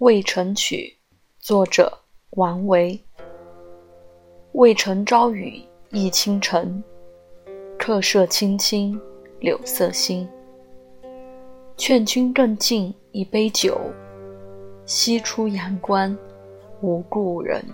渭城曲作者王维。渭城朝雨浥轻尘客舍青青柳色新劝君更尽一杯酒西出阳关无故人。